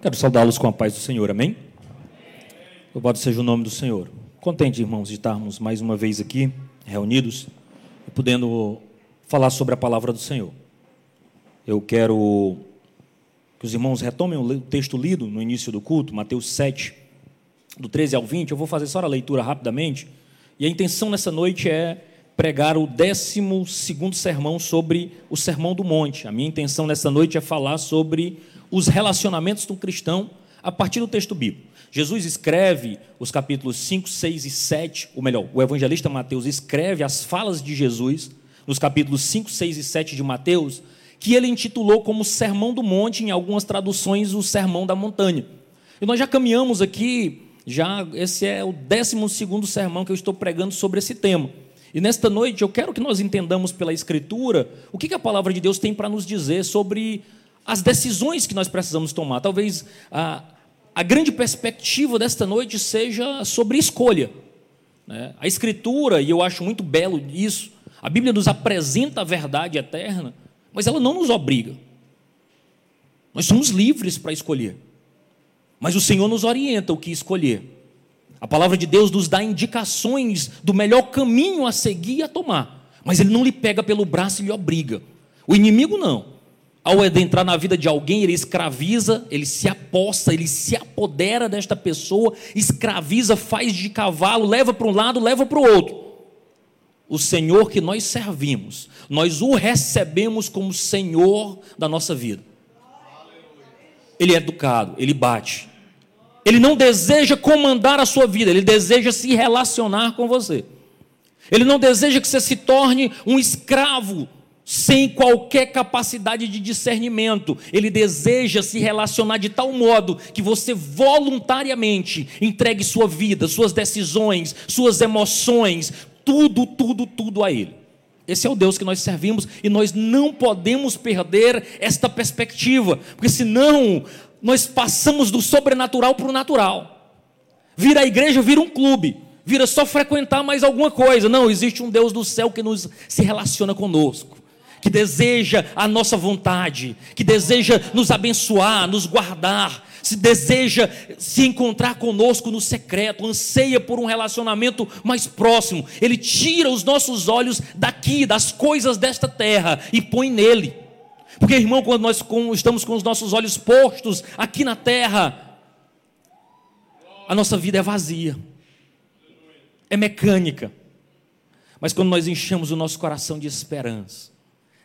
Quero saudá-los com a paz do Senhor, amém? Louvado seja o nome do Senhor. Contente, irmãos, de estarmos mais uma vez aqui, reunidos, e podendo falar sobre a palavra do Senhor. Eu quero que os irmãos retomem o texto lido no início do culto, Mateus 7, do 13 ao 20. Eu vou fazer só a leitura rapidamente. E a intenção nessa noite é pregar o 12 sermão sobre o Sermão do Monte. A minha intenção nessa noite é falar sobre os relacionamentos do cristão a partir do texto bíblico. Jesus escreve os capítulos 5, 6 e 7, ou melhor, o evangelista Mateus escreve as falas de Jesus nos capítulos 5, 6 e 7 de Mateus, que ele intitulou como Sermão do Monte, em algumas traduções, o Sermão da Montanha. E nós já caminhamos aqui, já esse é o 12 segundo sermão que eu estou pregando sobre esse tema. E nesta noite eu quero que nós entendamos pela Escritura o que a palavra de Deus tem para nos dizer sobre as decisões que nós precisamos tomar. Talvez a, a grande perspectiva desta noite seja sobre escolha. Né? A Escritura, e eu acho muito belo isso, a Bíblia nos apresenta a verdade eterna, mas ela não nos obriga. Nós somos livres para escolher. Mas o Senhor nos orienta o que escolher. A palavra de Deus nos dá indicações do melhor caminho a seguir e a tomar. Mas Ele não lhe pega pelo braço e lhe obriga. O inimigo não ao adentrar na vida de alguém, ele escraviza, ele se aposta, ele se apodera desta pessoa, escraviza, faz de cavalo, leva para um lado, leva para o outro. O Senhor que nós servimos, nós o recebemos como Senhor da nossa vida. Ele é educado, ele bate. Ele não deseja comandar a sua vida, ele deseja se relacionar com você. Ele não deseja que você se torne um escravo sem qualquer capacidade de discernimento. Ele deseja se relacionar de tal modo que você voluntariamente entregue sua vida, suas decisões, suas emoções, tudo, tudo, tudo a Ele. Esse é o Deus que nós servimos e nós não podemos perder esta perspectiva, porque senão nós passamos do sobrenatural para o natural. Vira a igreja, vira um clube, vira só frequentar mais alguma coisa. Não, existe um Deus do céu que nos se relaciona conosco que deseja a nossa vontade, que deseja nos abençoar, nos guardar, se deseja se encontrar conosco no secreto, anseia por um relacionamento mais próximo. Ele tira os nossos olhos daqui, das coisas desta terra, e põe nele. Porque, irmão, quando nós estamos com os nossos olhos postos aqui na terra, a nossa vida é vazia, é mecânica. Mas quando nós enchemos o nosso coração de esperança,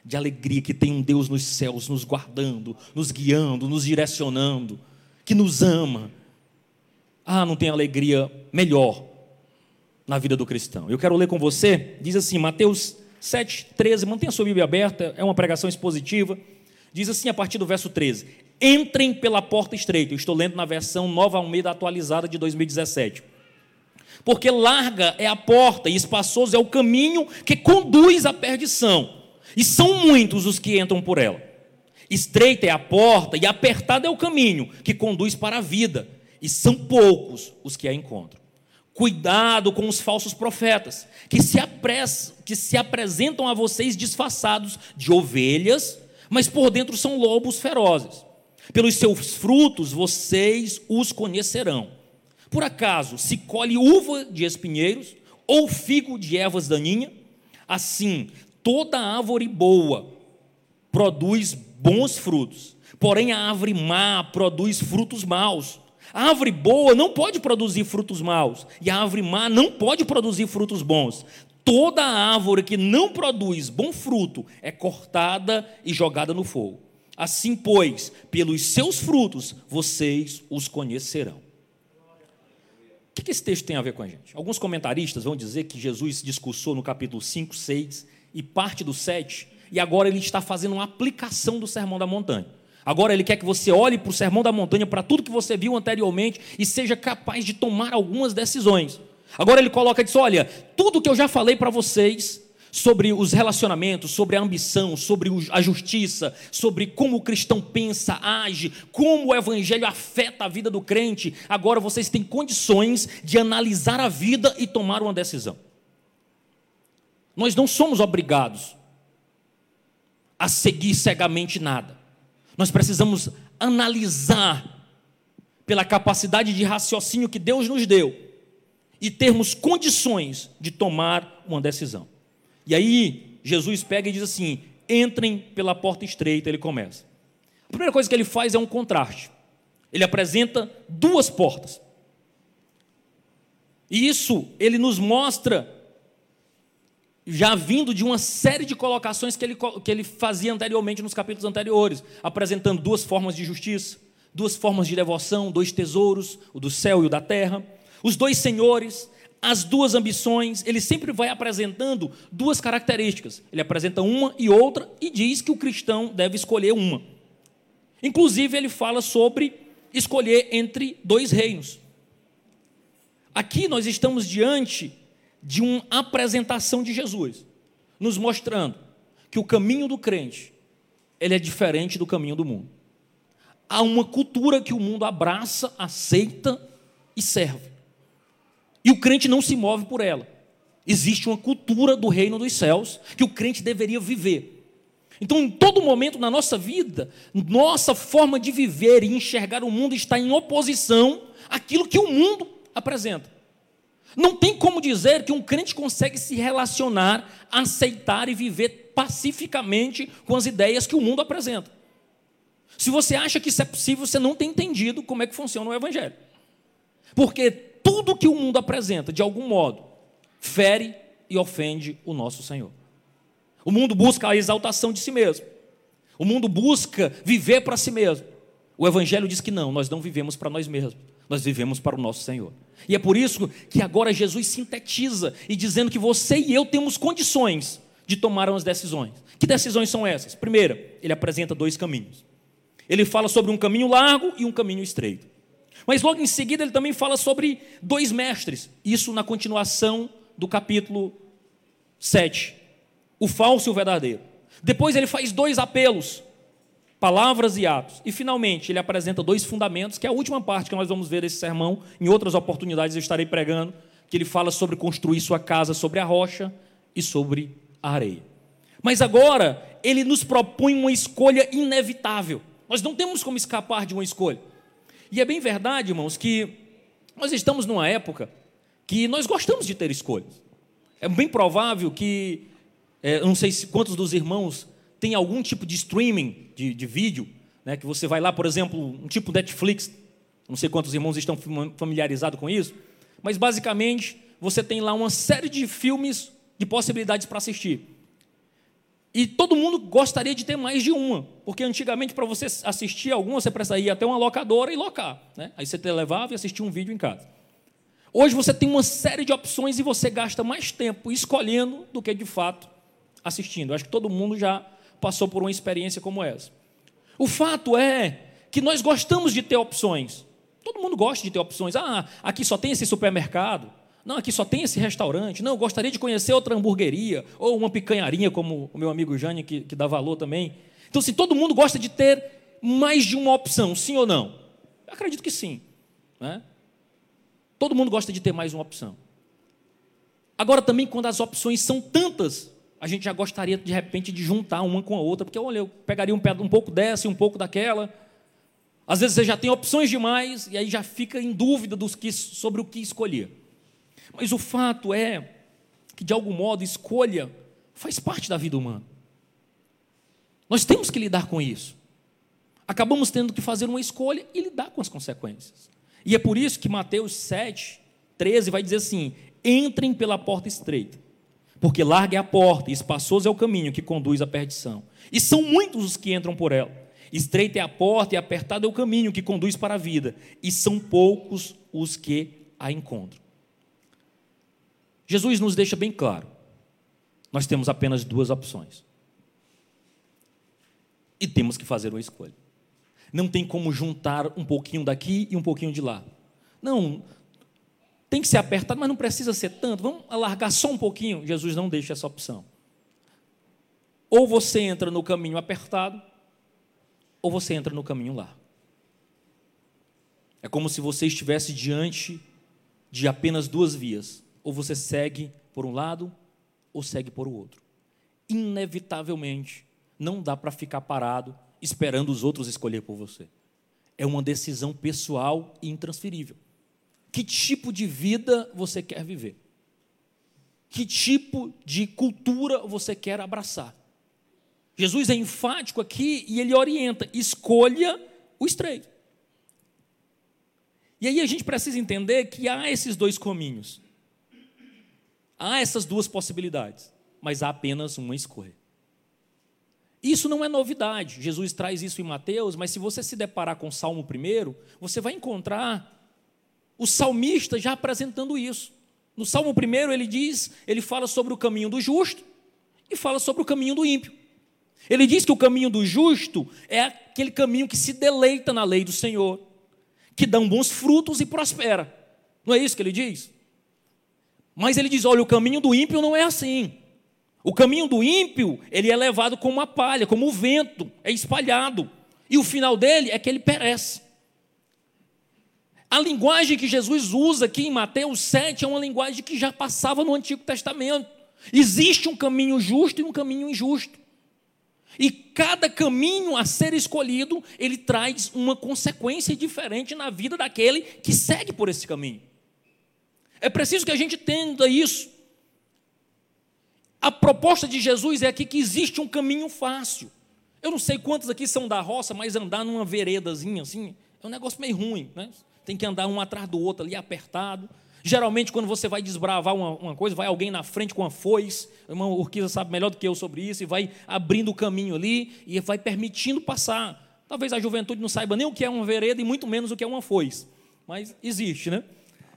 de alegria que tem um Deus nos céus nos guardando, nos guiando, nos direcionando, que nos ama. Ah, não tem alegria melhor na vida do cristão. Eu quero ler com você, diz assim, Mateus 7, 13, mantenha sua Bíblia aberta, é uma pregação expositiva. Diz assim a partir do verso 13: Entrem pela porta estreita. Eu estou lendo na versão Nova Almeida atualizada de 2017. Porque larga é a porta e espaçoso é o caminho que conduz à perdição e são muitos os que entram por ela. Estreita é a porta e apertado é o caminho que conduz para a vida, e são poucos os que a encontram. Cuidado com os falsos profetas, que se, que se apresentam a vocês disfarçados de ovelhas, mas por dentro são lobos ferozes. Pelos seus frutos vocês os conhecerão. Por acaso se colhe uva de espinheiros ou figo de ervas daninhas? Assim, Toda árvore boa produz bons frutos, porém a árvore má produz frutos maus. A árvore boa não pode produzir frutos maus, e a árvore má não pode produzir frutos bons. Toda árvore que não produz bom fruto é cortada e jogada no fogo. Assim, pois, pelos seus frutos vocês os conhecerão. O que esse texto tem a ver com a gente? Alguns comentaristas vão dizer que Jesus discursou no capítulo 5, 6 e parte do 7, e agora ele está fazendo uma aplicação do Sermão da Montanha. Agora ele quer que você olhe para o Sermão da Montanha, para tudo que você viu anteriormente e seja capaz de tomar algumas decisões. Agora ele coloca e diz: olha, tudo que eu já falei para vocês sobre os relacionamentos, sobre a ambição, sobre a justiça, sobre como o cristão pensa, age, como o evangelho afeta a vida do crente, agora vocês têm condições de analisar a vida e tomar uma decisão. Nós não somos obrigados a seguir cegamente nada. Nós precisamos analisar pela capacidade de raciocínio que Deus nos deu e termos condições de tomar uma decisão. E aí, Jesus pega e diz assim: entrem pela porta estreita, ele começa. A primeira coisa que ele faz é um contraste. Ele apresenta duas portas. E isso ele nos mostra, já vindo de uma série de colocações que ele, que ele fazia anteriormente nos capítulos anteriores, apresentando duas formas de justiça, duas formas de devoção, dois tesouros, o do céu e o da terra, os dois senhores, as duas ambições, ele sempre vai apresentando duas características. Ele apresenta uma e outra e diz que o cristão deve escolher uma. Inclusive, ele fala sobre escolher entre dois reinos. Aqui nós estamos diante de uma apresentação de Jesus, nos mostrando que o caminho do crente ele é diferente do caminho do mundo. Há uma cultura que o mundo abraça, aceita e serve. E o crente não se move por ela. Existe uma cultura do reino dos céus que o crente deveria viver. Então, em todo momento na nossa vida, nossa forma de viver e enxergar o mundo está em oposição àquilo que o mundo apresenta. Não tem como dizer que um crente consegue se relacionar, aceitar e viver pacificamente com as ideias que o mundo apresenta. Se você acha que isso é possível, você não tem entendido como é que funciona o Evangelho. Porque tudo que o mundo apresenta, de algum modo, fere e ofende o nosso Senhor. O mundo busca a exaltação de si mesmo. O mundo busca viver para si mesmo. O Evangelho diz que não, nós não vivemos para nós mesmos, nós vivemos para o nosso Senhor. E é por isso que agora Jesus sintetiza e dizendo que você e eu temos condições de tomar umas decisões. Que decisões são essas? Primeira, ele apresenta dois caminhos. Ele fala sobre um caminho largo e um caminho estreito. Mas logo em seguida ele também fala sobre dois mestres, isso na continuação do capítulo 7, o falso e o verdadeiro. Depois ele faz dois apelos, palavras e atos. E finalmente ele apresenta dois fundamentos, que é a última parte que nós vamos ver desse sermão. Em outras oportunidades eu estarei pregando, que ele fala sobre construir sua casa sobre a rocha e sobre a areia. Mas agora ele nos propõe uma escolha inevitável. Nós não temos como escapar de uma escolha. E é bem verdade, irmãos, que nós estamos numa época que nós gostamos de ter escolhas. É bem provável que, é, não sei se quantos dos irmãos têm algum tipo de streaming de, de vídeo, né, que você vai lá, por exemplo, um tipo Netflix, não sei quantos irmãos estão familiarizados com isso, mas basicamente você tem lá uma série de filmes de possibilidades para assistir. E todo mundo gostaria de ter mais de uma, porque antigamente para você assistir alguma, você precisaria ir até uma locadora e locar. Né? Aí você levava e assistia um vídeo em casa. Hoje você tem uma série de opções e você gasta mais tempo escolhendo do que de fato assistindo. Eu acho que todo mundo já passou por uma experiência como essa. O fato é que nós gostamos de ter opções. Todo mundo gosta de ter opções. Ah, aqui só tem esse supermercado. Não, aqui só tem esse restaurante. Não, eu gostaria de conhecer outra hamburgueria ou uma picanharia, como o meu amigo Jânio, que, que dá valor também. Então, se todo mundo gosta de ter mais de uma opção, sim ou não? Eu acredito que sim. Né? Todo mundo gosta de ter mais uma opção. Agora, também, quando as opções são tantas, a gente já gostaria, de repente, de juntar uma com a outra, porque, olha, eu pegaria um, um pouco dessa e um pouco daquela. Às vezes você já tem opções demais e aí já fica em dúvida dos que, sobre o que escolher. Mas o fato é que, de algum modo, escolha faz parte da vida humana. Nós temos que lidar com isso. Acabamos tendo que fazer uma escolha e lidar com as consequências. E é por isso que Mateus 7, 13 vai dizer assim: entrem pela porta estreita, porque larga é a porta e espaçoso é o caminho que conduz à perdição. E são muitos os que entram por ela. Estreita é a porta e apertado é o caminho que conduz para a vida, e são poucos os que a encontram. Jesus nos deixa bem claro: nós temos apenas duas opções. E temos que fazer uma escolha. Não tem como juntar um pouquinho daqui e um pouquinho de lá. Não, tem que ser apertado, mas não precisa ser tanto. Vamos alargar só um pouquinho. Jesus não deixa essa opção. Ou você entra no caminho apertado, ou você entra no caminho largo. É como se você estivesse diante de apenas duas vias ou você segue por um lado ou segue por o outro. Inevitavelmente, não dá para ficar parado esperando os outros escolher por você. É uma decisão pessoal e intransferível. Que tipo de vida você quer viver? Que tipo de cultura você quer abraçar? Jesus é enfático aqui e ele orienta: escolha o estreito. E aí a gente precisa entender que há esses dois caminhos. Há essas duas possibilidades, mas há apenas uma escolha. Isso não é novidade. Jesus traz isso em Mateus, mas se você se deparar com o Salmo primeiro, você vai encontrar o salmista já apresentando isso. No Salmo primeiro ele diz, ele fala sobre o caminho do justo e fala sobre o caminho do ímpio. Ele diz que o caminho do justo é aquele caminho que se deleita na lei do Senhor, que dá bons frutos e prospera. Não é isso que ele diz? Mas ele diz: olha, o caminho do ímpio não é assim. O caminho do ímpio, ele é levado como uma palha, como o vento, é espalhado. E o final dele é que ele perece. A linguagem que Jesus usa aqui em Mateus 7 é uma linguagem que já passava no Antigo Testamento. Existe um caminho justo e um caminho injusto. E cada caminho a ser escolhido, ele traz uma consequência diferente na vida daquele que segue por esse caminho. É preciso que a gente entenda isso. A proposta de Jesus é aqui que existe um caminho fácil. Eu não sei quantos aqui são da roça, mas andar numa veredazinha assim é um negócio meio ruim, né? Tem que andar um atrás do outro ali apertado. Geralmente, quando você vai desbravar uma, uma coisa, vai alguém na frente com a foice. O irmão Urquiza sabe melhor do que eu sobre isso, e vai abrindo o caminho ali e vai permitindo passar. Talvez a juventude não saiba nem o que é uma vereda e muito menos o que é uma foice. Mas existe, né?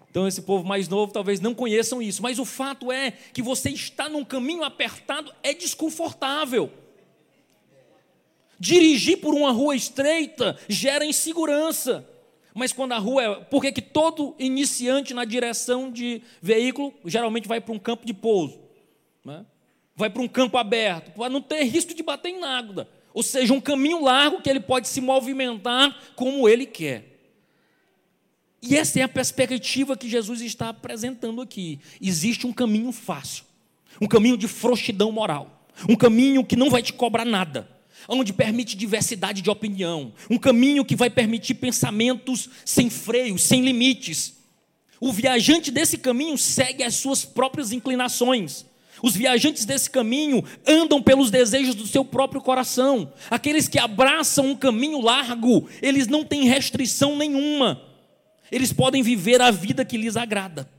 Então, esse povo mais novo talvez não conheçam isso, mas o fato é que você está num caminho apertado é desconfortável. Dirigir por uma rua estreita gera insegurança. Mas quando a rua é. Por que, todo iniciante na direção de veículo geralmente vai para um campo de pouso? Né? Vai para um campo aberto, para não ter risco de bater em nada. Ou seja, um caminho largo que ele pode se movimentar como ele quer. E essa é a perspectiva que Jesus está apresentando aqui. Existe um caminho fácil, um caminho de frouxidão moral, um caminho que não vai te cobrar nada, onde permite diversidade de opinião, um caminho que vai permitir pensamentos sem freios, sem limites. O viajante desse caminho segue as suas próprias inclinações. Os viajantes desse caminho andam pelos desejos do seu próprio coração. Aqueles que abraçam um caminho largo, eles não têm restrição nenhuma. Eles podem viver a vida que lhes agrada.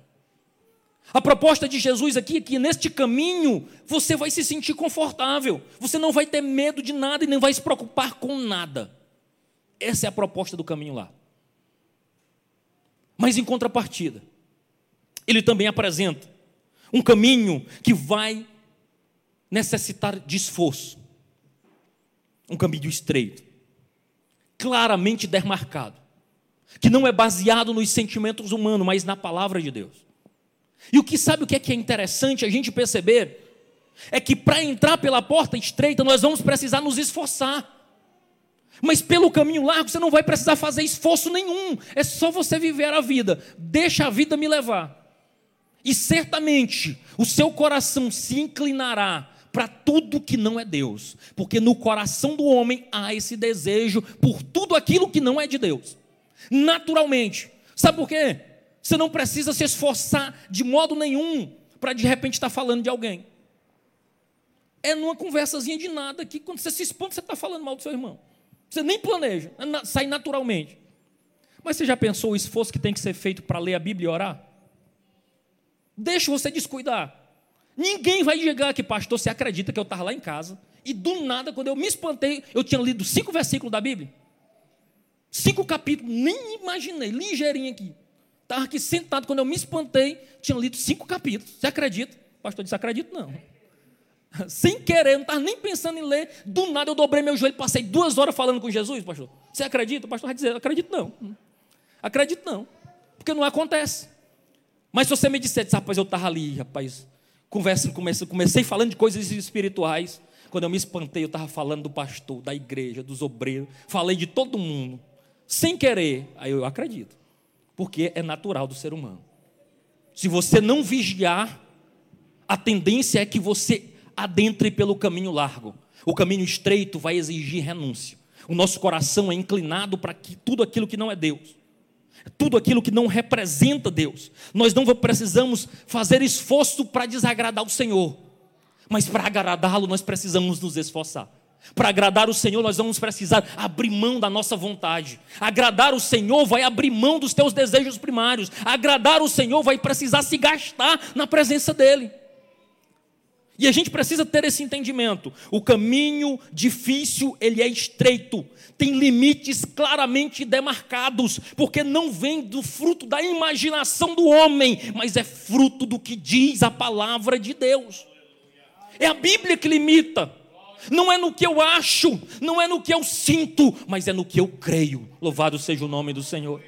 A proposta de Jesus aqui é que neste caminho você vai se sentir confortável, você não vai ter medo de nada e nem vai se preocupar com nada. Essa é a proposta do caminho lá. Mas em contrapartida, ele também apresenta um caminho que vai necessitar de esforço, um caminho estreito, claramente demarcado que não é baseado nos sentimentos humanos, mas na palavra de Deus. E o que sabe o que é que é interessante a gente perceber é que para entrar pela porta estreita nós vamos precisar nos esforçar. Mas pelo caminho largo você não vai precisar fazer esforço nenhum, é só você viver a vida. Deixa a vida me levar. E certamente o seu coração se inclinará para tudo que não é Deus, porque no coração do homem há esse desejo por tudo aquilo que não é de Deus naturalmente. Sabe por quê? Você não precisa se esforçar de modo nenhum para de repente estar tá falando de alguém. É numa conversazinha de nada que quando você se expõe, você está falando mal do seu irmão. Você nem planeja, é sai naturalmente. Mas você já pensou o esforço que tem que ser feito para ler a Bíblia e orar? Deixa você descuidar. Ninguém vai chegar aqui, pastor, você acredita que eu estava lá em casa e do nada, quando eu me espantei, eu tinha lido cinco versículos da Bíblia? Cinco capítulos, nem imaginei, ligeirinho aqui. Estava aqui sentado, quando eu me espantei, tinha lido cinco capítulos. Você acredita? O pastor disse: acredito não. Sem querer, não estava nem pensando em ler. Do nada eu dobrei meu joelho, passei duas horas falando com Jesus, pastor. Você acredita? O pastor vai dizer: acredito não. Acredito não. Porque não acontece. Mas se você me dissesse, rapaz, eu estava ali, rapaz, conversa, comecei, comecei falando de coisas espirituais. Quando eu me espantei, eu estava falando do pastor, da igreja, dos obreiros, falei de todo mundo sem querer, aí eu acredito, porque é natural do ser humano. Se você não vigiar, a tendência é que você adentre pelo caminho largo. O caminho estreito vai exigir renúncia. O nosso coração é inclinado para tudo aquilo que não é Deus. Tudo aquilo que não representa Deus. Nós não precisamos fazer esforço para desagradar o Senhor. Mas para agradá-lo, nós precisamos nos esforçar. Para agradar o Senhor, nós vamos precisar abrir mão da nossa vontade. Agradar o Senhor vai abrir mão dos teus desejos primários. Agradar o Senhor vai precisar se gastar na presença dEle. E a gente precisa ter esse entendimento. O caminho difícil, ele é estreito, tem limites claramente demarcados, porque não vem do fruto da imaginação do homem, mas é fruto do que diz a palavra de Deus. É a Bíblia que limita. Não é no que eu acho, não é no que eu sinto, mas é no que eu creio. Louvado seja o nome do Senhor.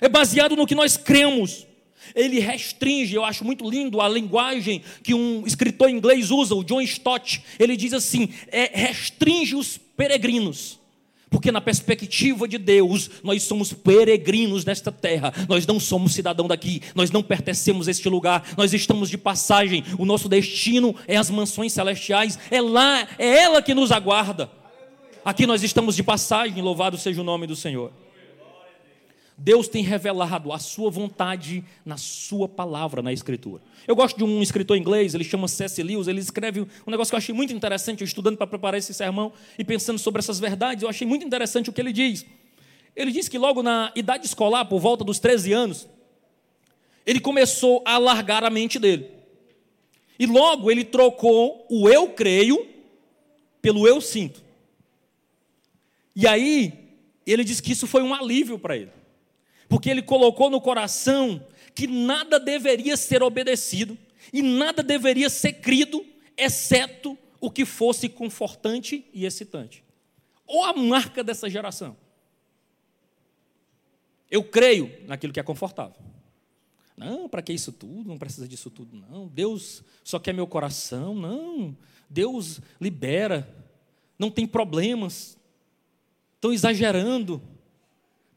É baseado no que nós cremos. Ele restringe, eu acho muito lindo a linguagem que um escritor inglês usa, o John Stott. Ele diz assim: é, restringe os peregrinos. Porque na perspectiva de Deus, nós somos peregrinos nesta terra. Nós não somos cidadão daqui, nós não pertencemos a este lugar, nós estamos de passagem. O nosso destino é as mansões celestiais, é lá, é ela que nos aguarda. Aqui nós estamos de passagem, louvado seja o nome do Senhor. Deus tem revelado a sua vontade na sua palavra na Escritura. Eu gosto de um escritor inglês, ele chama C.S. Lewis, ele escreve um negócio que eu achei muito interessante, eu estudando para preparar esse sermão e pensando sobre essas verdades, eu achei muito interessante o que ele diz. Ele diz que logo na idade escolar, por volta dos 13 anos, ele começou a alargar a mente dele. E logo ele trocou o eu creio pelo eu sinto. E aí, ele diz que isso foi um alívio para ele porque ele colocou no coração que nada deveria ser obedecido e nada deveria ser crido, exceto o que fosse confortante e excitante. Ou a marca dessa geração. Eu creio naquilo que é confortável. Não, para que isso tudo? Não precisa disso tudo, não. Deus só quer meu coração, não. Deus libera, não tem problemas. Estão exagerando.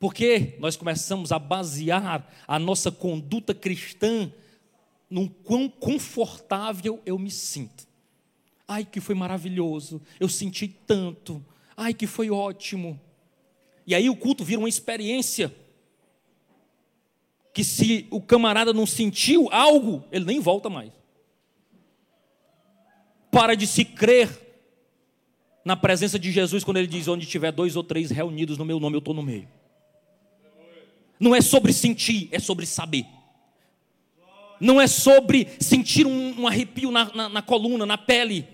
Porque nós começamos a basear a nossa conduta cristã num quão confortável eu me sinto. Ai, que foi maravilhoso, eu senti tanto. Ai, que foi ótimo. E aí o culto vira uma experiência que se o camarada não sentiu algo, ele nem volta mais. Para de se crer na presença de Jesus quando ele diz: onde tiver dois ou três reunidos no meu nome, eu estou no meio. Não é sobre sentir, é sobre saber. Não é sobre sentir um, um arrepio na, na, na coluna, na pele.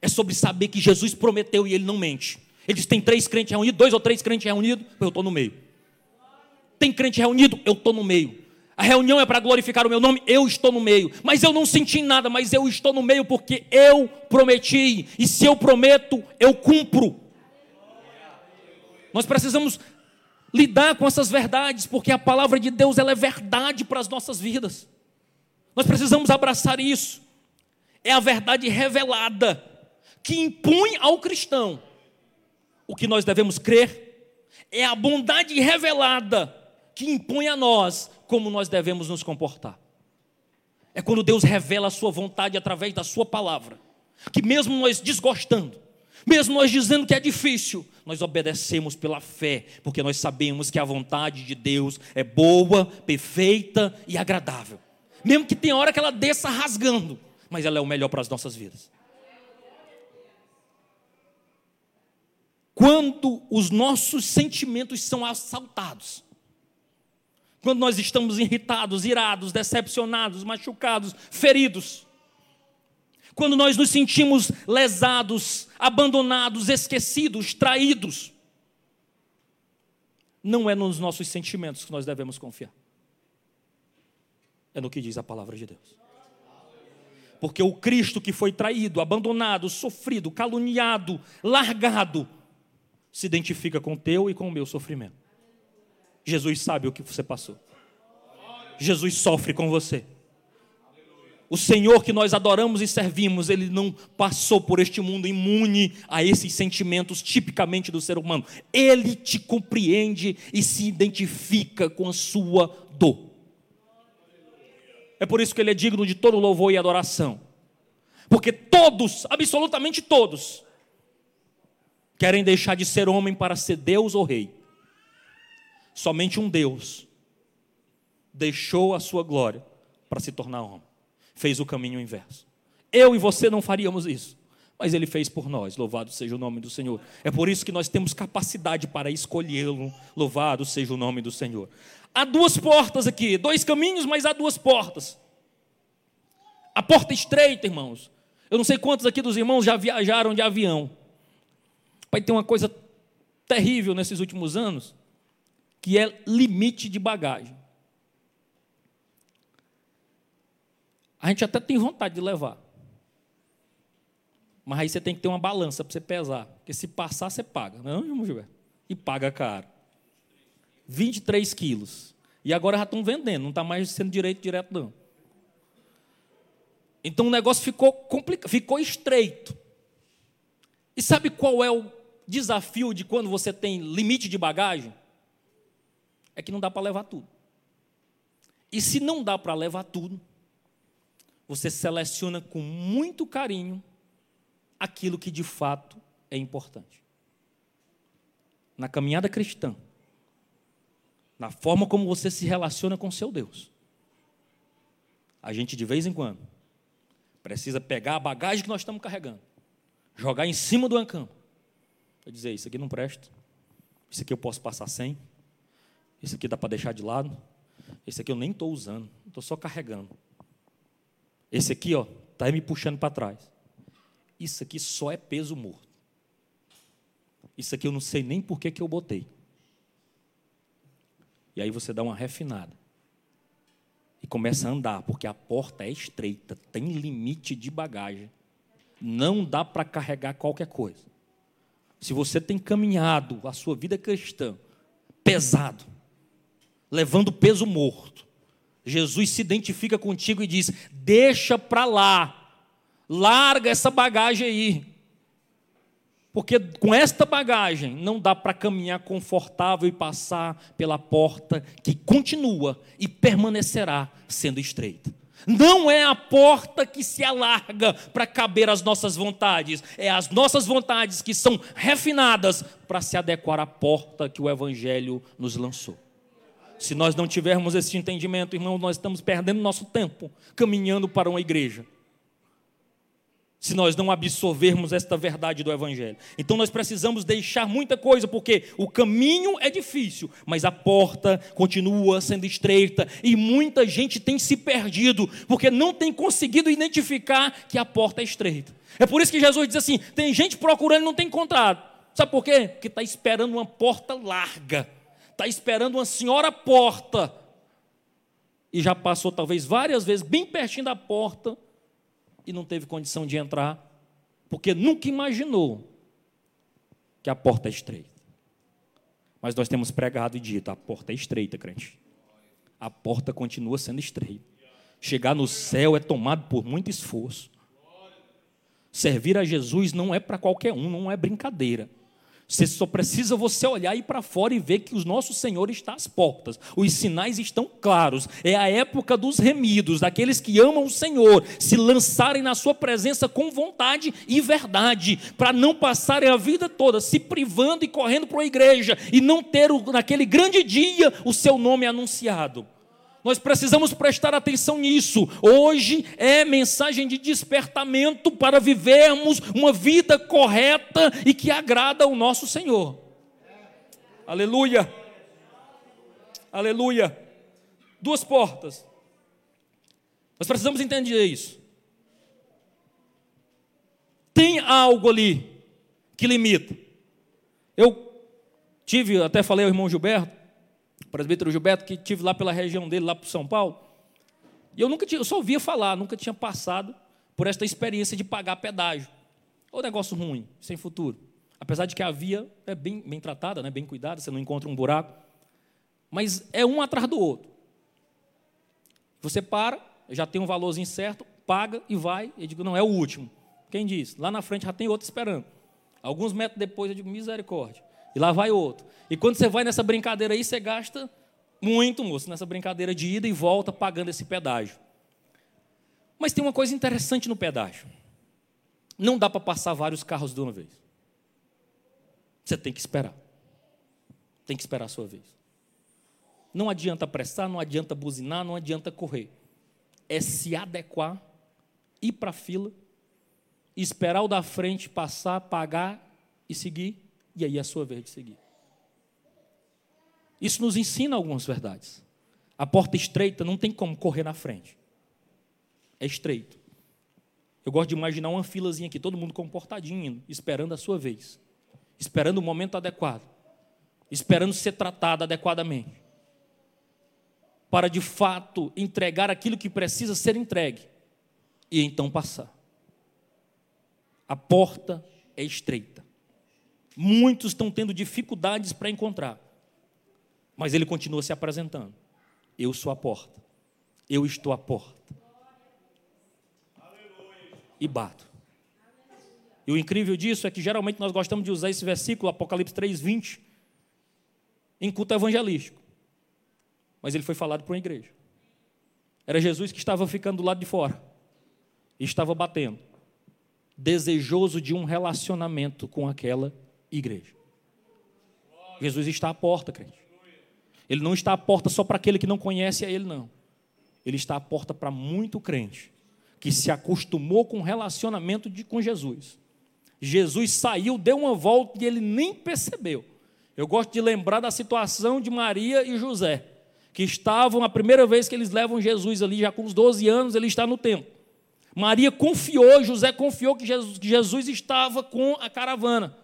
É sobre saber que Jesus prometeu e ele não mente. Ele diz: tem três crentes reunidos, dois ou três crentes reunidos, eu estou no meio. Tem crente reunido, eu estou no meio. A reunião é para glorificar o meu nome, eu estou no meio. Mas eu não senti nada, mas eu estou no meio porque eu prometi. E se eu prometo, eu cumpro. Nós precisamos lidar com essas verdades, porque a palavra de Deus ela é verdade para as nossas vidas. Nós precisamos abraçar isso. É a verdade revelada que impõe ao cristão o que nós devemos crer. É a bondade revelada que impõe a nós como nós devemos nos comportar. É quando Deus revela a sua vontade através da sua palavra, que mesmo nós desgostando, mesmo nós dizendo que é difícil, nós obedecemos pela fé, porque nós sabemos que a vontade de Deus é boa, perfeita e agradável. Mesmo que tenha hora que ela desça rasgando, mas ela é o melhor para as nossas vidas. Quando os nossos sentimentos são assaltados, quando nós estamos irritados, irados, decepcionados, machucados, feridos, quando nós nos sentimos lesados, abandonados, esquecidos, traídos. Não é nos nossos sentimentos que nós devemos confiar. É no que diz a palavra de Deus. Porque o Cristo que foi traído, abandonado, sofrido, caluniado, largado, se identifica com o teu e com o meu sofrimento. Jesus sabe o que você passou. Jesus sofre com você. O Senhor que nós adoramos e servimos, ele não passou por este mundo imune a esses sentimentos tipicamente do ser humano. Ele te compreende e se identifica com a sua dor. É por isso que ele é digno de todo louvor e adoração. Porque todos, absolutamente todos, querem deixar de ser homem para ser Deus ou rei. Somente um Deus deixou a sua glória para se tornar homem. Fez o caminho inverso. Eu e você não faríamos isso, mas ele fez por nós. Louvado seja o nome do Senhor. É por isso que nós temos capacidade para escolhê-lo. Louvado seja o nome do Senhor. Há duas portas aqui, dois caminhos, mas há duas portas. A porta estreita, irmãos. Eu não sei quantos aqui dos irmãos já viajaram de avião. Vai ter uma coisa terrível nesses últimos anos, que é limite de bagagem. A gente até tem vontade de levar. Mas aí você tem que ter uma balança para você pesar. Porque se passar, você paga. Não, irmão Gilberto? E paga caro. 23 quilos. E agora já estão vendendo, não está mais sendo direito direto, não. Então o negócio ficou complicado, ficou estreito. E sabe qual é o desafio de quando você tem limite de bagagem? É que não dá para levar tudo. E se não dá para levar tudo, você seleciona com muito carinho aquilo que de fato é importante. Na caminhada cristã, na forma como você se relaciona com seu Deus. A gente de vez em quando precisa pegar a bagagem que nós estamos carregando, jogar em cima do ancampo, e dizer: Isso aqui não presta, isso aqui eu posso passar sem, isso aqui dá para deixar de lado, esse aqui eu nem estou usando, estou só carregando. Esse aqui, ó, está me puxando para trás. Isso aqui só é peso morto. Isso aqui eu não sei nem por que, que eu botei. E aí você dá uma refinada. E começa a andar, porque a porta é estreita, tem limite de bagagem. Não dá para carregar qualquer coisa. Se você tem caminhado a sua vida cristã pesado, levando peso morto, Jesus se identifica contigo e diz: Deixa para lá, larga essa bagagem aí. Porque com esta bagagem não dá para caminhar confortável e passar pela porta que continua e permanecerá sendo estreita. Não é a porta que se alarga para caber as nossas vontades, é as nossas vontades que são refinadas para se adequar à porta que o Evangelho nos lançou. Se nós não tivermos esse entendimento, irmão, nós estamos perdendo nosso tempo caminhando para uma igreja se nós não absorvermos esta verdade do Evangelho. Então nós precisamos deixar muita coisa, porque o caminho é difícil, mas a porta continua sendo estreita e muita gente tem se perdido, porque não tem conseguido identificar que a porta é estreita. É por isso que Jesus diz assim: tem gente procurando e não tem encontrado. Sabe por quê? Porque está esperando uma porta larga, está esperando uma senhora porta, e já passou talvez várias vezes bem pertinho da porta e não teve condição de entrar, porque nunca imaginou que a porta é estreita. Mas nós temos pregado e dito: a porta é estreita, crente. A porta continua sendo estreita. Chegar no céu é tomado por muito esforço. Servir a Jesus não é para qualquer um, não é brincadeira. Você só precisa você olhar e para fora e ver que o nosso Senhor está às portas. Os sinais estão claros. É a época dos remidos, daqueles que amam o Senhor, se lançarem na sua presença com vontade e verdade, para não passarem a vida toda se privando e correndo para a igreja e não ter naquele grande dia o seu nome anunciado. Nós precisamos prestar atenção nisso. Hoje é mensagem de despertamento para vivermos uma vida correta e que agrada ao nosso Senhor. Aleluia. Aleluia. Duas portas. Nós precisamos entender isso. Tem algo ali que limita. Eu tive, até falei ao irmão Gilberto, presbítero Gilberto, que tive lá pela região dele, lá para São Paulo. E eu nunca tinha, eu só ouvia falar, nunca tinha passado por esta experiência de pagar pedágio. Um negócio ruim, sem futuro. Apesar de que a via é bem, bem tratada, né, bem cuidada, você não encontra um buraco. Mas é um atrás do outro. Você para, já tem um valorzinho certo, paga e vai. Eu digo, não, é o último. Quem diz? Lá na frente já tem outro esperando. Alguns metros depois eu digo, misericórdia. E lá vai outro. E quando você vai nessa brincadeira aí, você gasta muito, moço, nessa brincadeira de ida e volta pagando esse pedágio. Mas tem uma coisa interessante no pedágio. Não dá para passar vários carros de uma vez. Você tem que esperar. Tem que esperar a sua vez. Não adianta apressar, não adianta buzinar, não adianta correr. É se adequar, ir para a fila, esperar o da frente passar, pagar e seguir, e aí é a sua vez de seguir. Isso nos ensina algumas verdades. A porta estreita não tem como correr na frente. É estreito. Eu gosto de imaginar uma filazinha aqui, todo mundo comportadinho, esperando a sua vez, esperando o momento adequado, esperando ser tratado adequadamente, para de fato entregar aquilo que precisa ser entregue e então passar. A porta é estreita. Muitos estão tendo dificuldades para encontrar, mas ele continua se apresentando. Eu sou a porta. Eu estou à porta. E bato. E o incrível disso é que geralmente nós gostamos de usar esse versículo, Apocalipse 3:20, em culto evangelístico. Mas ele foi falado para uma igreja. Era Jesus que estava ficando do lado de fora. E estava batendo. Desejoso de um relacionamento com aquela igreja. Jesus está à porta, crente. Ele não está à porta só para aquele que não conhece a Ele, não. Ele está à porta para muito crente que se acostumou com o relacionamento de, com Jesus. Jesus saiu, deu uma volta e ele nem percebeu. Eu gosto de lembrar da situação de Maria e José, que estavam a primeira vez que eles levam Jesus ali, já com uns 12 anos, ele está no templo. Maria confiou, José confiou que Jesus, que Jesus estava com a caravana.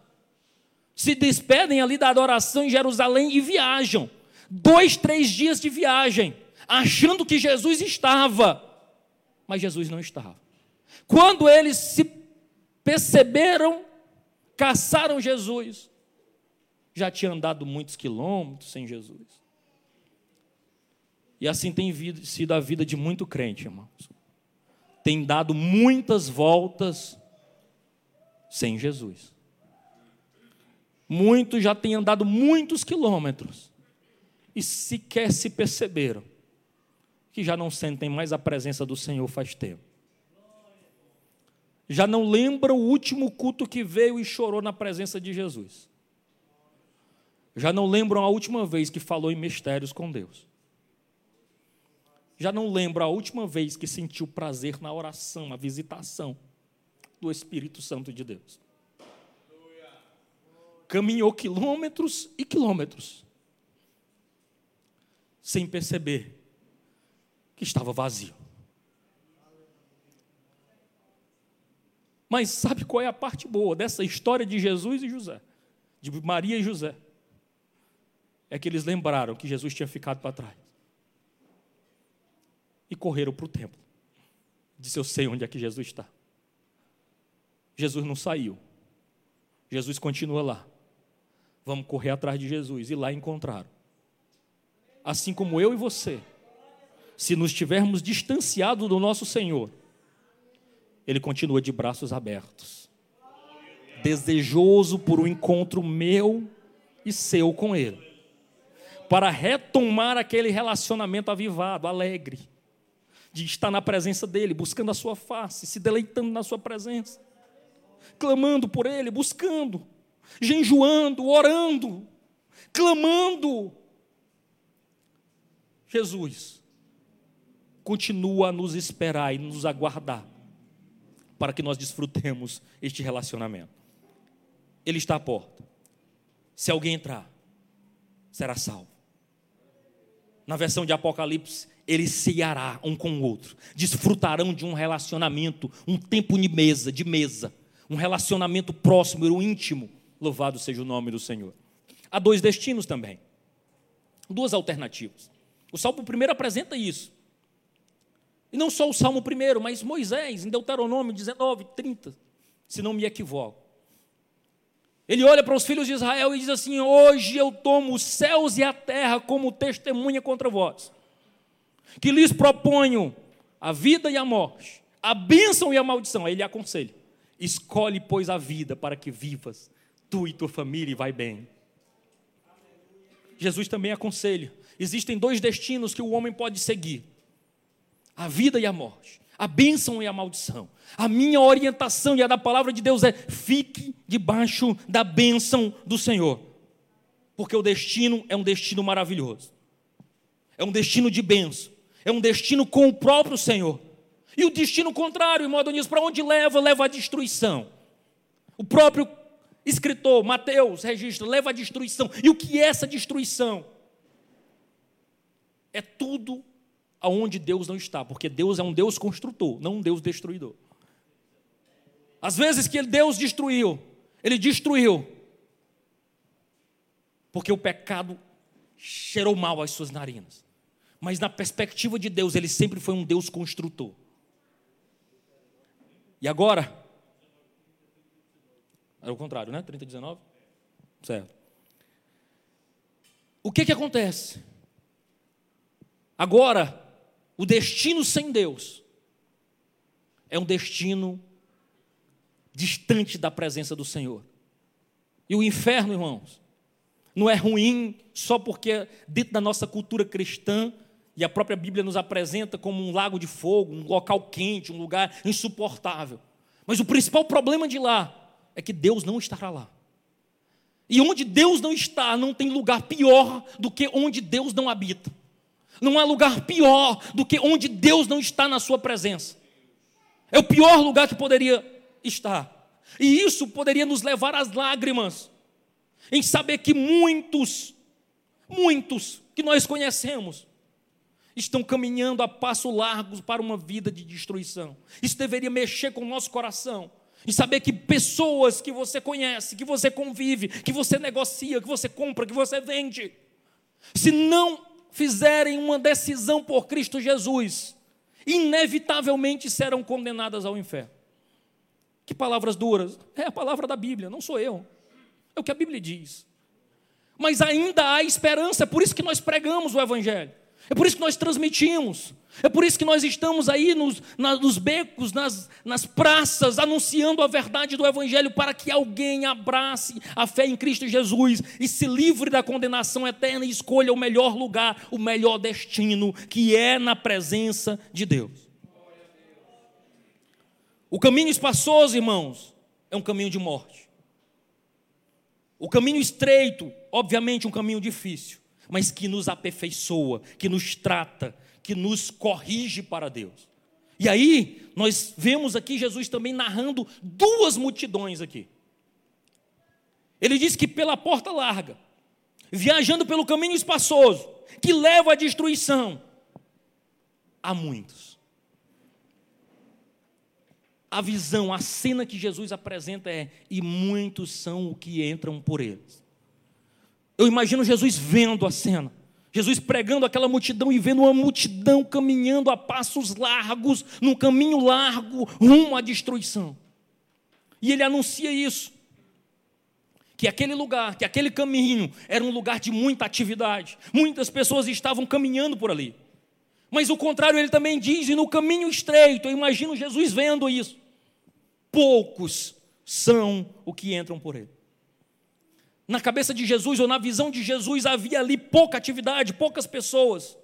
Se despedem ali da adoração em Jerusalém e viajam dois, três dias de viagem, achando que Jesus estava, mas Jesus não estava. Quando eles se perceberam, caçaram Jesus, já tinha andado muitos quilômetros sem Jesus. E assim tem sido a vida de muito crente, irmãos. Tem dado muitas voltas sem Jesus. Muitos já têm andado muitos quilômetros e sequer se perceberam que já não sentem mais a presença do Senhor faz tempo. Já não lembram o último culto que veio e chorou na presença de Jesus. Já não lembram a última vez que falou em mistérios com Deus. Já não lembram a última vez que sentiu prazer na oração, a visitação do Espírito Santo de Deus. Caminhou quilômetros e quilômetros sem perceber que estava vazio. Mas sabe qual é a parte boa dessa história de Jesus e José? De Maria e José? É que eles lembraram que Jesus tinha ficado para trás. E correram para o templo. Disse: Eu sei onde é que Jesus está. Jesus não saiu. Jesus continua lá. Vamos correr atrás de Jesus. E lá encontraram assim como eu e você, se nos tivermos distanciado do nosso Senhor, Ele continua de braços abertos, desejoso por um encontro meu e seu com Ele, para retomar aquele relacionamento avivado, alegre, de estar na presença dEle, buscando a Sua face, se deleitando na Sua presença, clamando por Ele, buscando, jejuando, orando, clamando, Jesus continua a nos esperar e nos aguardar para que nós desfrutemos este relacionamento. Ele está à porta. Se alguém entrar, será salvo. Na versão de Apocalipse, eles ceará um com o outro, desfrutarão de um relacionamento, um tempo de mesa, de mesa, um relacionamento próximo, um íntimo. Louvado seja o nome do Senhor. Há dois destinos também, duas alternativas. O Salmo 1 apresenta isso. E não só o Salmo 1, mas Moisés, em Deuteronômio 19, 30, se não me equivoco. Ele olha para os filhos de Israel e diz assim: Hoje eu tomo os céus e a terra como testemunha contra vós, que lhes proponho a vida e a morte, a bênção e a maldição. Aí ele aconselha: Escolhe, pois, a vida para que vivas, tu e tua família, vai bem. Jesus também aconselha: existem dois destinos que o homem pode seguir: a vida e a morte. a bênção e a maldição. A minha orientação e a da palavra de Deus é: fique debaixo da bênção do Senhor, porque o destino é um destino maravilhoso, é um destino de bênção, é um destino com o próprio Senhor. E o destino contrário, modo nisso, para onde leva? Leva à destruição. O próprio escritor, Mateus, registra, leva à destruição. E o que é essa destruição? É tudo aonde Deus não está, porque Deus é um Deus construtor, não um Deus destruidor. Às vezes que Deus destruiu, ele destruiu, porque o pecado cheirou mal às suas narinas. Mas na perspectiva de Deus, ele sempre foi um Deus construtor. E agora? Era o contrário, né? 30, 19? Certo. O que que acontece? Agora, o destino sem Deus é um destino distante da presença do Senhor. E o inferno, irmãos, não é ruim só porque dentro da nossa cultura cristã e a própria Bíblia nos apresenta como um lago de fogo, um local quente, um lugar insuportável. Mas o principal problema de lá é que Deus não estará lá. E onde Deus não está, não tem lugar pior do que onde Deus não habita. Não há lugar pior do que onde Deus não está na sua presença. É o pior lugar que poderia estar. E isso poderia nos levar às lágrimas, em saber que muitos, muitos que nós conhecemos, estão caminhando a passo largos para uma vida de destruição. Isso deveria mexer com o nosso coração. E saber que pessoas que você conhece, que você convive, que você negocia, que você compra, que você vende, se não fizerem uma decisão por Cristo Jesus, inevitavelmente serão condenadas ao inferno. Que palavras duras. É a palavra da Bíblia, não sou eu. É o que a Bíblia diz. Mas ainda há esperança, por isso que nós pregamos o Evangelho. É por isso que nós transmitimos. É por isso que nós estamos aí nos, na, nos becos, nas, nas praças, anunciando a verdade do Evangelho para que alguém abrace a fé em Cristo Jesus e se livre da condenação eterna e escolha o melhor lugar, o melhor destino, que é na presença de Deus. O caminho espaçoso, irmãos, é um caminho de morte. O caminho estreito, obviamente, um caminho difícil mas que nos aperfeiçoa, que nos trata, que nos corrige para Deus. E aí, nós vemos aqui Jesus também narrando duas multidões aqui. Ele diz que pela porta larga, viajando pelo caminho espaçoso, que leva à destruição, há muitos. A visão, a cena que Jesus apresenta é: e muitos são o que entram por eles. Eu imagino Jesus vendo a cena. Jesus pregando aquela multidão e vendo uma multidão caminhando a passos largos, num caminho largo, rumo à destruição. E ele anuncia isso. Que aquele lugar, que aquele caminho era um lugar de muita atividade. Muitas pessoas estavam caminhando por ali. Mas o contrário, ele também diz, e no caminho estreito, eu imagino Jesus vendo isso. Poucos são o que entram por ele na cabeça de Jesus ou na visão de Jesus havia ali pouca atividade, poucas pessoas.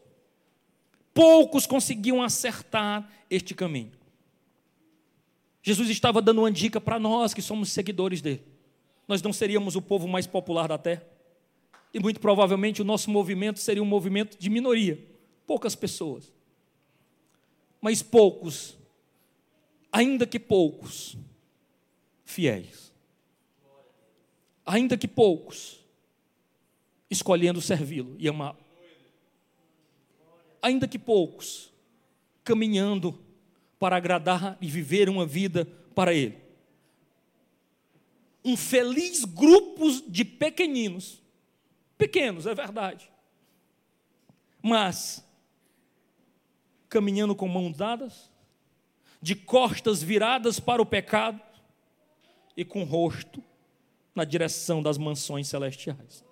Poucos conseguiam acertar este caminho. Jesus estava dando uma dica para nós que somos seguidores dele. Nós não seríamos o povo mais popular da terra. E muito provavelmente o nosso movimento seria um movimento de minoria, poucas pessoas. Mas poucos, ainda que poucos, fiéis ainda que poucos, escolhendo servi-lo e amá-lo. Ainda que poucos, caminhando para agradar e viver uma vida para Ele. Um feliz grupo de pequeninos, pequenos, é verdade, mas caminhando com mãos dadas, de costas viradas para o pecado e com rosto na direção das mansões celestiais.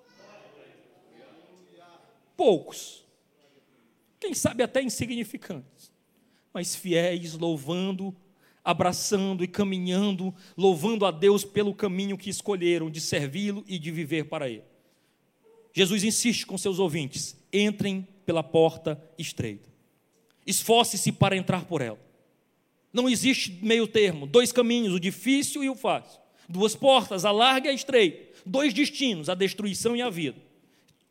Poucos, quem sabe até insignificantes, mas fiéis, louvando, abraçando e caminhando, louvando a Deus pelo caminho que escolheram de servi-lo e de viver para Ele. Jesus insiste com seus ouvintes: entrem pela porta estreita, esforce-se para entrar por ela. Não existe meio termo, dois caminhos, o difícil e o fácil. Duas portas, a larga e a estreita. Dois destinos, a destruição e a vida.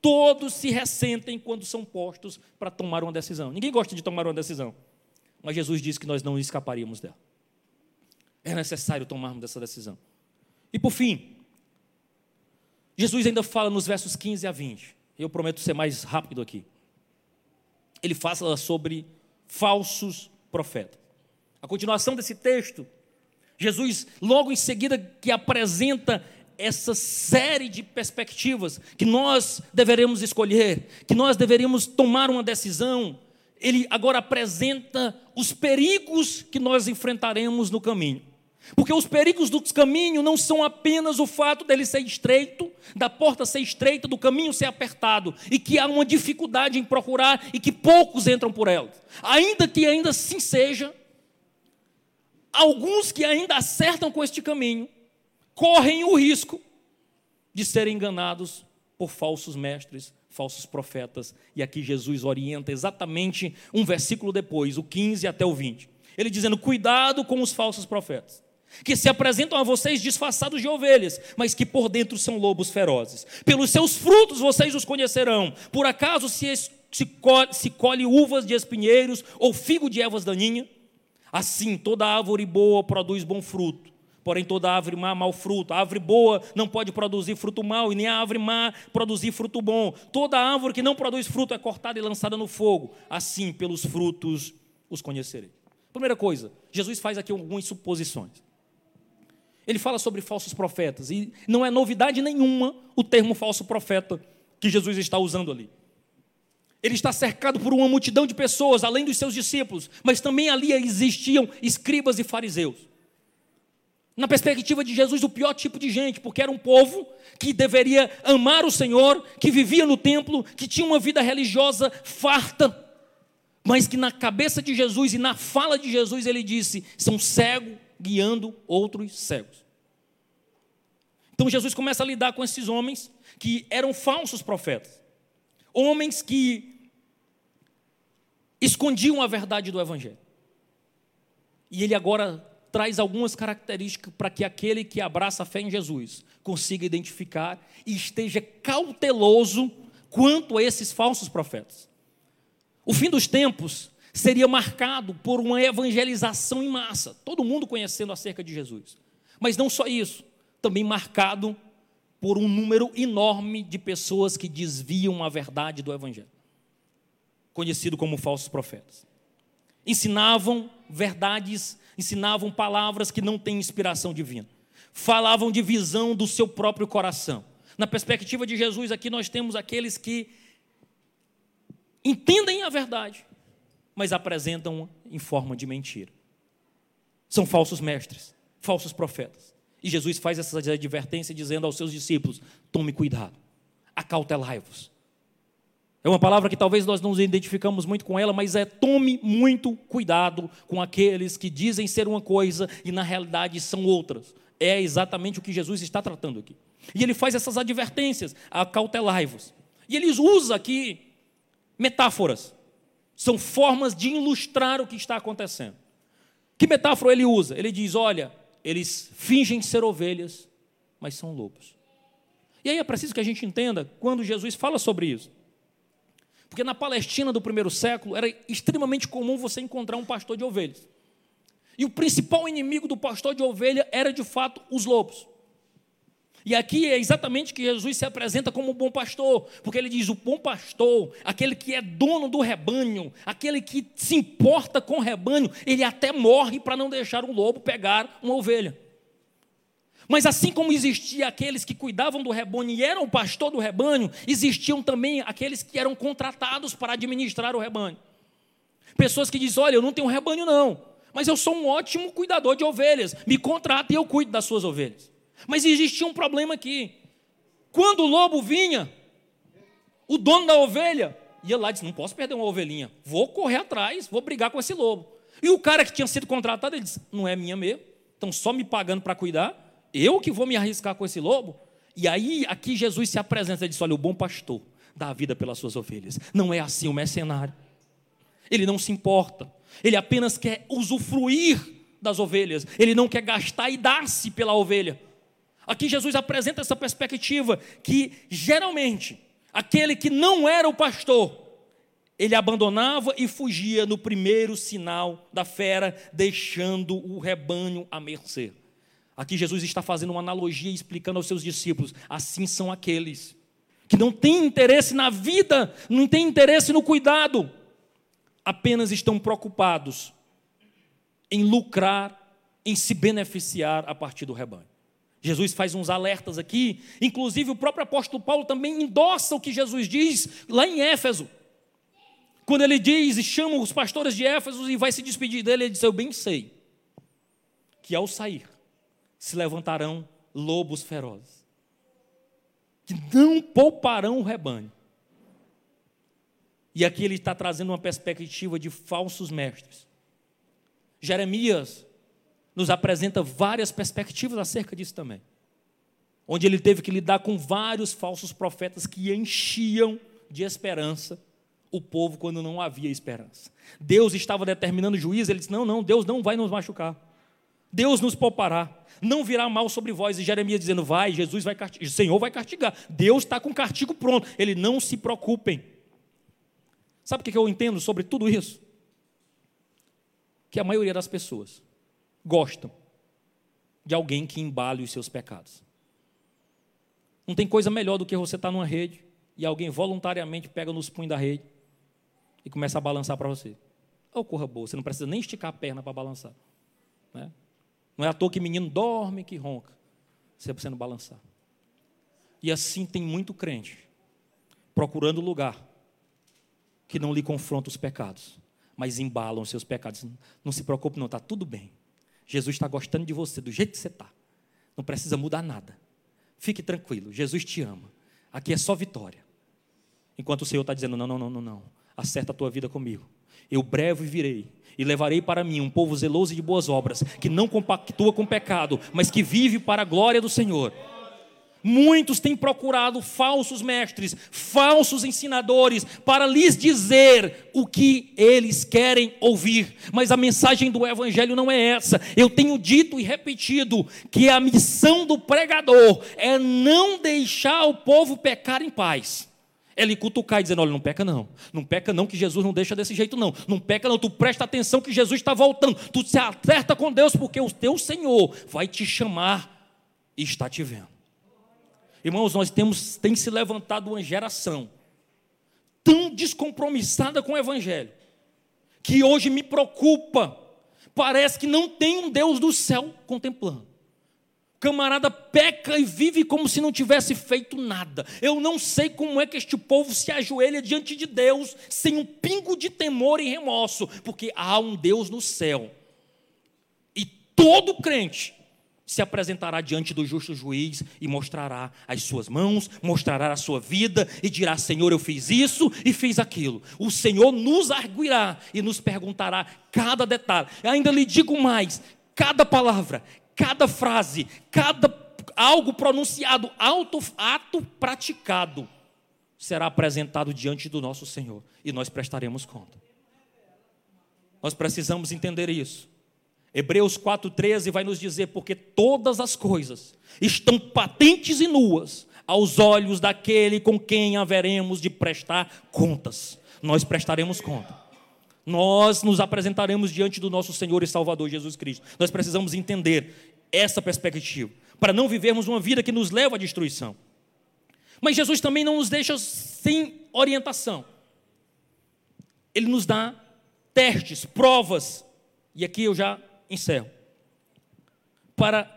Todos se ressentem quando são postos para tomar uma decisão. Ninguém gosta de tomar uma decisão. Mas Jesus disse que nós não escaparíamos dela. É necessário tomarmos essa decisão. E por fim, Jesus ainda fala nos versos 15 a 20. Eu prometo ser mais rápido aqui. Ele fala sobre falsos profetas. A continuação desse texto, Jesus, logo em seguida, que apresenta essa série de perspectivas que nós deveremos escolher, que nós deveríamos tomar uma decisão, ele agora apresenta os perigos que nós enfrentaremos no caminho. Porque os perigos do caminho não são apenas o fato dele ser estreito, da porta ser estreita, do caminho ser apertado, e que há uma dificuldade em procurar e que poucos entram por ela. Ainda que ainda assim seja, alguns que ainda acertam com este caminho correm o risco de serem enganados por falsos mestres, falsos profetas. E aqui Jesus orienta exatamente um versículo depois, o 15 até o 20. Ele dizendo: Cuidado com os falsos profetas, que se apresentam a vocês disfarçados de ovelhas, mas que por dentro são lobos ferozes. Pelos seus frutos vocês os conhecerão. Por acaso se, se, colhe, se colhe uvas de espinheiros ou figo de ervas daninhas? Assim, toda árvore boa produz bom fruto Porém, toda árvore má, mau fruto. A árvore boa não pode produzir fruto mau, e nem a árvore má produzir fruto bom. Toda árvore que não produz fruto é cortada e lançada no fogo. Assim, pelos frutos os conhecerei. Primeira coisa, Jesus faz aqui algumas suposições. Ele fala sobre falsos profetas, e não é novidade nenhuma o termo falso profeta que Jesus está usando ali. Ele está cercado por uma multidão de pessoas, além dos seus discípulos, mas também ali existiam escribas e fariseus na perspectiva de Jesus, o pior tipo de gente, porque era um povo que deveria amar o Senhor, que vivia no templo, que tinha uma vida religiosa farta, mas que na cabeça de Jesus e na fala de Jesus ele disse: são cegos guiando outros cegos. Então Jesus começa a lidar com esses homens que eram falsos profetas, homens que escondiam a verdade do Evangelho. E ele agora traz algumas características para que aquele que abraça a fé em Jesus consiga identificar e esteja cauteloso quanto a esses falsos profetas. O fim dos tempos seria marcado por uma evangelização em massa, todo mundo conhecendo acerca de Jesus. Mas não só isso, também marcado por um número enorme de pessoas que desviam a verdade do evangelho, conhecido como falsos profetas. Ensinavam verdades ensinavam palavras que não têm inspiração divina, falavam de visão do seu próprio coração. Na perspectiva de Jesus, aqui nós temos aqueles que entendem a verdade, mas apresentam em forma de mentira. São falsos mestres, falsos profetas. E Jesus faz essa advertência dizendo aos seus discípulos: tome cuidado, acautelai-vos é uma palavra que talvez nós não nos identificamos muito com ela, mas é tome muito cuidado com aqueles que dizem ser uma coisa e na realidade são outras. É exatamente o que Jesus está tratando aqui. E ele faz essas advertências, acautelai-vos. E ele usa aqui metáforas. São formas de ilustrar o que está acontecendo. Que metáfora ele usa? Ele diz: olha, eles fingem ser ovelhas, mas são lobos. E aí é preciso que a gente entenda quando Jesus fala sobre isso. Porque na Palestina do primeiro século era extremamente comum você encontrar um pastor de ovelhas. E o principal inimigo do pastor de ovelha era de fato os lobos. E aqui é exatamente que Jesus se apresenta como o bom pastor, porque ele diz: o bom pastor, aquele que é dono do rebanho, aquele que se importa com o rebanho, ele até morre para não deixar um lobo pegar uma ovelha. Mas assim como existia aqueles que cuidavam do rebanho e eram o pastor do rebanho, existiam também aqueles que eram contratados para administrar o rebanho. Pessoas que dizem: Olha, eu não tenho rebanho, não, mas eu sou um ótimo cuidador de ovelhas, me contrata e eu cuido das suas ovelhas. Mas existia um problema aqui. Quando o lobo vinha, o dono da ovelha ia lá e disse: Não posso perder uma ovelhinha, vou correr atrás, vou brigar com esse lobo. E o cara que tinha sido contratado, ele disse: Não é minha mesmo, estão só me pagando para cuidar eu que vou me arriscar com esse lobo? E aí, aqui Jesus se apresenta e diz: Olha, o bom pastor dá a vida pelas suas ovelhas. Não é assim o mercenário. Ele não se importa. Ele apenas quer usufruir das ovelhas, ele não quer gastar e dar-se pela ovelha. Aqui Jesus apresenta essa perspectiva que geralmente aquele que não era o pastor, ele abandonava e fugia no primeiro sinal da fera, deixando o rebanho à mercê. Aqui Jesus está fazendo uma analogia explicando aos seus discípulos: assim são aqueles que não têm interesse na vida, não têm interesse no cuidado, apenas estão preocupados em lucrar, em se beneficiar a partir do rebanho. Jesus faz uns alertas aqui, inclusive o próprio apóstolo Paulo também endossa o que Jesus diz lá em Éfeso. Quando ele diz e chama os pastores de Éfeso e vai se despedir dele, ele diz: Eu bem sei que ao sair se levantarão lobos ferozes, que não pouparão o rebanho. E aqui ele está trazendo uma perspectiva de falsos mestres. Jeremias nos apresenta várias perspectivas acerca disso também. Onde ele teve que lidar com vários falsos profetas que enchiam de esperança o povo quando não havia esperança. Deus estava determinando juízo, ele disse: Não, não, Deus não vai nos machucar. Deus nos poupará. Não virá mal sobre vós. E Jeremias dizendo: Vai, Jesus vai castigar, o Senhor vai castigar. Deus está com o castigo pronto. Ele não se preocupem. Sabe o que eu entendo sobre tudo isso? Que a maioria das pessoas gostam de alguém que embale os seus pecados. Não tem coisa melhor do que você estar numa rede e alguém voluntariamente pega nos punhos da rede e começa a balançar para você. Ou oh, corra boa, você não precisa nem esticar a perna para balançar. Né? Não é à toa que menino dorme que ronca, você não balançar. E assim tem muito crente procurando lugar que não lhe confronta os pecados, mas embalam os seus pecados. Não se preocupe, não, está tudo bem. Jesus está gostando de você do jeito que você está. Não precisa mudar nada. Fique tranquilo, Jesus te ama. Aqui é só vitória. Enquanto o Senhor está dizendo: não, não, não, não, não. Acerta a tua vida comigo. Eu breve virei e levarei para mim um povo zeloso e de boas obras, que não compactua com pecado, mas que vive para a glória do Senhor. Muitos têm procurado falsos mestres, falsos ensinadores, para lhes dizer o que eles querem ouvir. Mas a mensagem do Evangelho não é essa. Eu tenho dito e repetido que a missão do pregador é não deixar o povo pecar em paz. Ele cutucar e dizendo: olha, não peca não. Não peca não, que Jesus não deixa desse jeito não. Não peca não, tu presta atenção que Jesus está voltando. Tu se acerta com Deus, porque o teu Senhor vai te chamar e está te vendo. Irmãos, nós temos tem se levantado uma geração tão descompromissada com o evangelho que hoje me preocupa. Parece que não tem um Deus do céu contemplando. Camarada peca e vive como se não tivesse feito nada. Eu não sei como é que este povo se ajoelha diante de Deus sem um pingo de temor e remorso, porque há um Deus no céu. E todo crente se apresentará diante do justo juiz e mostrará as suas mãos, mostrará a sua vida e dirá: Senhor, eu fiz isso e fiz aquilo. O Senhor nos arguirá e nos perguntará cada detalhe. Ainda lhe digo mais: cada palavra, cada frase, cada algo pronunciado, auto, ato praticado, será apresentado diante do nosso Senhor e nós prestaremos conta. Nós precisamos entender isso. Hebreus 4,13 vai nos dizer: porque todas as coisas estão patentes e nuas aos olhos daquele com quem haveremos de prestar contas. Nós prestaremos conta. Nós nos apresentaremos diante do nosso Senhor e Salvador Jesus Cristo. Nós precisamos entender essa perspectiva, para não vivermos uma vida que nos leva à destruição. Mas Jesus também não nos deixa sem orientação. Ele nos dá testes, provas, e aqui eu já encerro. Para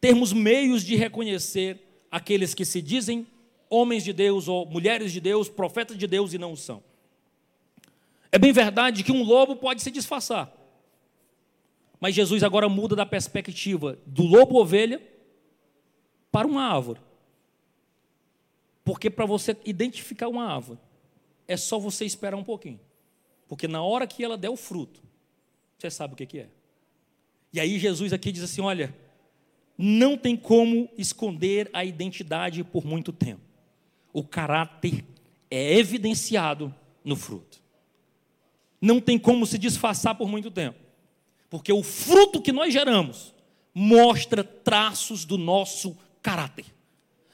termos meios de reconhecer aqueles que se dizem homens de Deus ou mulheres de Deus, profetas de Deus e não o são. É bem verdade que um lobo pode se disfarçar. Mas Jesus agora muda da perspectiva do lobo ovelha para uma árvore. Porque para você identificar uma árvore, é só você esperar um pouquinho. Porque na hora que ela der o fruto, você sabe o que é. E aí Jesus aqui diz assim: olha, não tem como esconder a identidade por muito tempo. O caráter é evidenciado no fruto. Não tem como se disfarçar por muito tempo. Porque o fruto que nós geramos mostra traços do nosso caráter.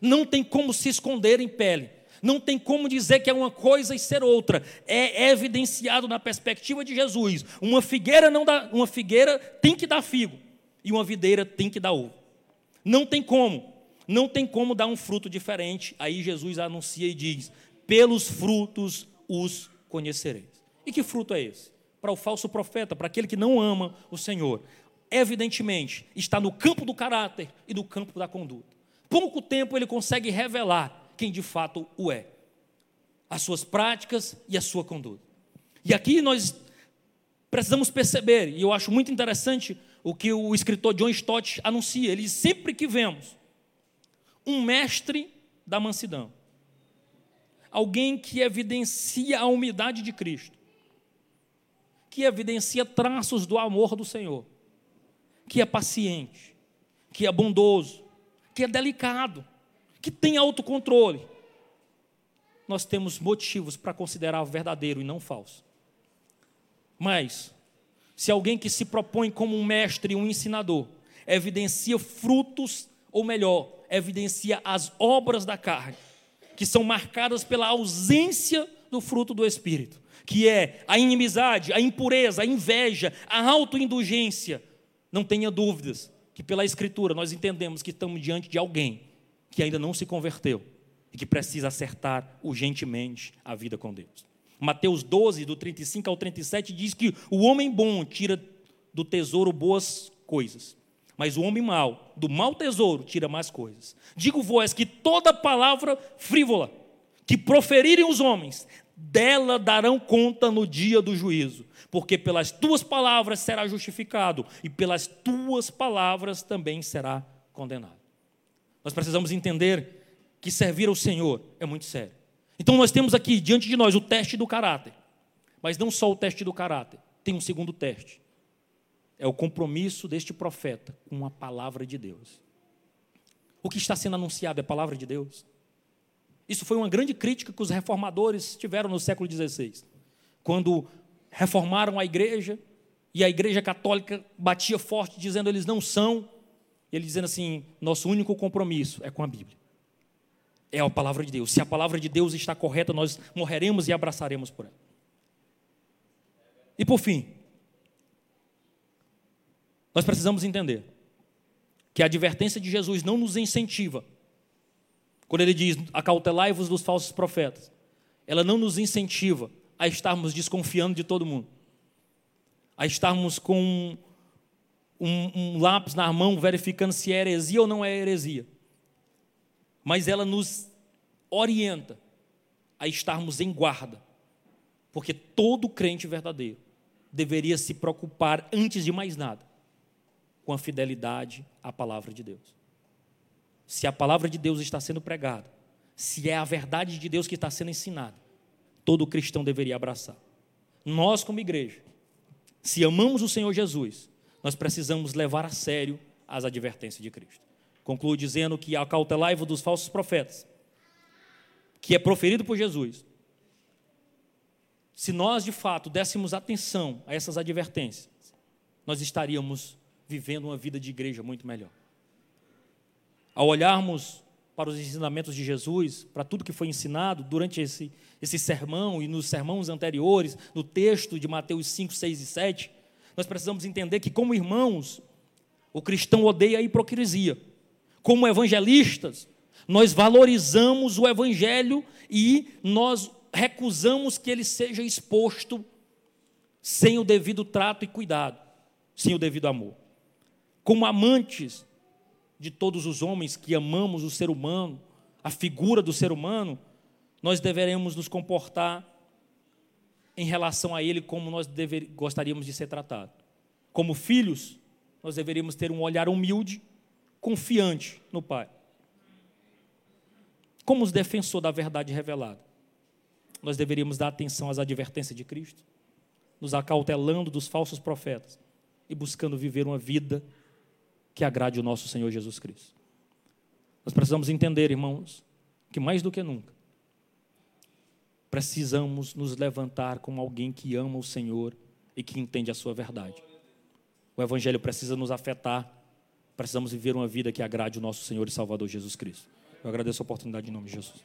Não tem como se esconder em pele. Não tem como dizer que é uma coisa e ser outra. É evidenciado na perspectiva de Jesus. Uma figueira não dá, uma figueira tem que dar figo e uma videira tem que dar ovo. Não tem como. Não tem como dar um fruto diferente. Aí Jesus anuncia e diz: "Pelos frutos os conhecereis". E que fruto é esse? Para o falso profeta, para aquele que não ama o Senhor. Evidentemente, está no campo do caráter e no campo da conduta. Pouco tempo ele consegue revelar quem de fato o é, as suas práticas e a sua conduta. E aqui nós precisamos perceber, e eu acho muito interessante o que o escritor John Stott anuncia, ele diz, sempre que vemos um mestre da mansidão, alguém que evidencia a humildade de Cristo, que evidencia traços do amor do Senhor, que é paciente, que é bondoso, que é delicado, que tem autocontrole, nós temos motivos para considerar verdadeiro e não falso. Mas, se alguém que se propõe como um mestre, um ensinador, evidencia frutos, ou melhor, evidencia as obras da carne, que são marcadas pela ausência do fruto do Espírito, que é a inimizade, a impureza, a inveja, a autoindulgência. Não tenha dúvidas que pela Escritura nós entendemos que estamos diante de alguém que ainda não se converteu e que precisa acertar urgentemente a vida com Deus. Mateus 12, do 35 ao 37, diz que o homem bom tira do tesouro boas coisas, mas o homem mau, do mau tesouro, tira mais coisas. Digo-vos que toda palavra frívola que proferirem os homens, dela darão conta no dia do juízo, porque pelas tuas palavras será justificado, e pelas tuas palavras também será condenado. Nós precisamos entender que servir ao Senhor é muito sério. Então nós temos aqui diante de nós o teste do caráter. Mas não só o teste do caráter, tem um segundo teste. É o compromisso deste profeta com a palavra de Deus. O que está sendo anunciado é a palavra de Deus. Isso foi uma grande crítica que os reformadores tiveram no século XVI, quando reformaram a igreja e a igreja católica batia forte dizendo eles não são ele dizendo assim: nosso único compromisso é com a Bíblia. É a palavra de Deus. Se a palavra de Deus está correta, nós morreremos e abraçaremos por ela. E por fim, nós precisamos entender que a advertência de Jesus não nos incentiva. Quando ele diz, acautelai-vos dos falsos profetas, ela não nos incentiva a estarmos desconfiando de todo mundo, a estarmos com um, um lápis na mão verificando se é heresia ou não é heresia. Mas ela nos orienta a estarmos em guarda, porque todo crente verdadeiro deveria se preocupar, antes de mais nada, com a fidelidade à palavra de Deus. Se a palavra de Deus está sendo pregada, se é a verdade de Deus que está sendo ensinada, todo cristão deveria abraçar. Nós, como igreja, se amamos o Senhor Jesus, nós precisamos levar a sério as advertências de Cristo. Concluo dizendo que acautelai-vos dos falsos profetas, que é proferido por Jesus. Se nós, de fato, dessemos atenção a essas advertências, nós estaríamos vivendo uma vida de igreja muito melhor. Ao olharmos para os ensinamentos de Jesus, para tudo que foi ensinado durante esse, esse sermão e nos sermãos anteriores, no texto de Mateus 5, 6 e 7, nós precisamos entender que, como irmãos, o cristão odeia a hipocrisia. Como evangelistas, nós valorizamos o evangelho e nós recusamos que ele seja exposto sem o devido trato e cuidado, sem o devido amor. Como amantes de todos os homens que amamos o ser humano, a figura do ser humano, nós deveremos nos comportar em relação a Ele como nós dever, gostaríamos de ser tratados. Como filhos, nós deveríamos ter um olhar humilde, confiante no Pai. Como os defensor da verdade revelada, nós deveríamos dar atenção às advertências de Cristo, nos acautelando dos falsos profetas e buscando viver uma vida que agrade o nosso Senhor Jesus Cristo. Nós precisamos entender, irmãos, que mais do que nunca, precisamos nos levantar como alguém que ama o Senhor e que entende a sua verdade. O Evangelho precisa nos afetar. Precisamos viver uma vida que agrade o nosso Senhor e Salvador Jesus Cristo. Eu agradeço a oportunidade em nome de Jesus.